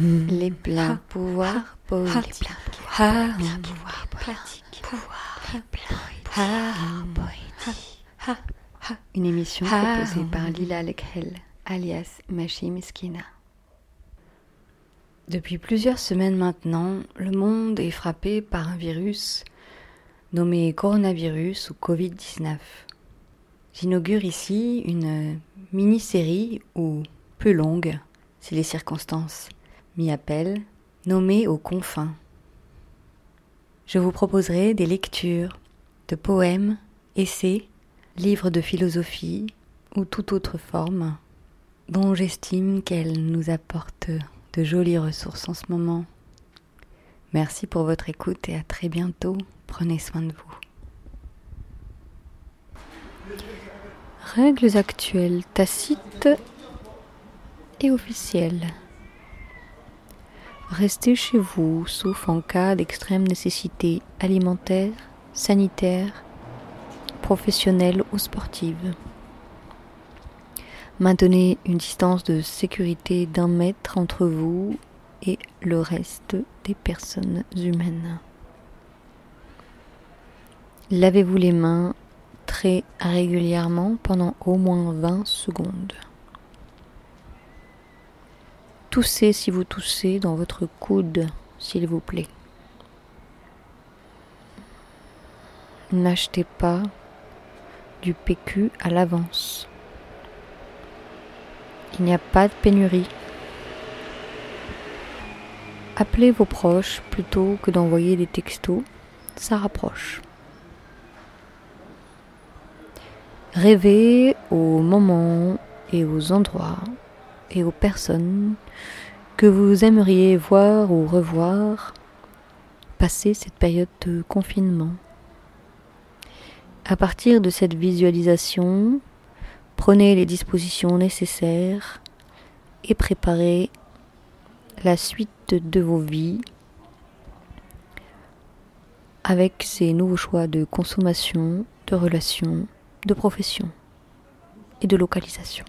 Les pleins pouvoirs politiques. Ha, Une émission proposée par Lila Lekhel, alias Machi Miskina. Depuis plusieurs semaines maintenant, le monde est frappé par un virus nommé coronavirus ou Covid-19. J'inaugure ici une mini-série ou plus longue, si les circonstances m'y nommée aux confins. Je vous proposerai des lectures de poèmes, essais, livres de philosophie ou toute autre forme dont j'estime qu'elles nous apportent de jolies ressources en ce moment. Merci pour votre écoute et à très bientôt. Prenez soin de vous. Règles actuelles, tacites et officielles. Restez chez vous, sauf en cas d'extrême nécessité alimentaire, sanitaire, professionnelle ou sportive. Maintenez une distance de sécurité d'un mètre entre vous et le reste des personnes humaines. Lavez-vous les mains très régulièrement pendant au moins 20 secondes. Toussez si vous toussez dans votre coude, s'il vous plaît. N'achetez pas du PQ à l'avance. Il n'y a pas de pénurie. Appelez vos proches plutôt que d'envoyer des textos, ça rapproche. Rêvez aux moments et aux endroits et aux personnes que vous aimeriez voir ou revoir passer cette période de confinement. À partir de cette visualisation, prenez les dispositions nécessaires et préparez la suite de vos vies avec ces nouveaux choix de consommation, de relations, de profession et de localisation.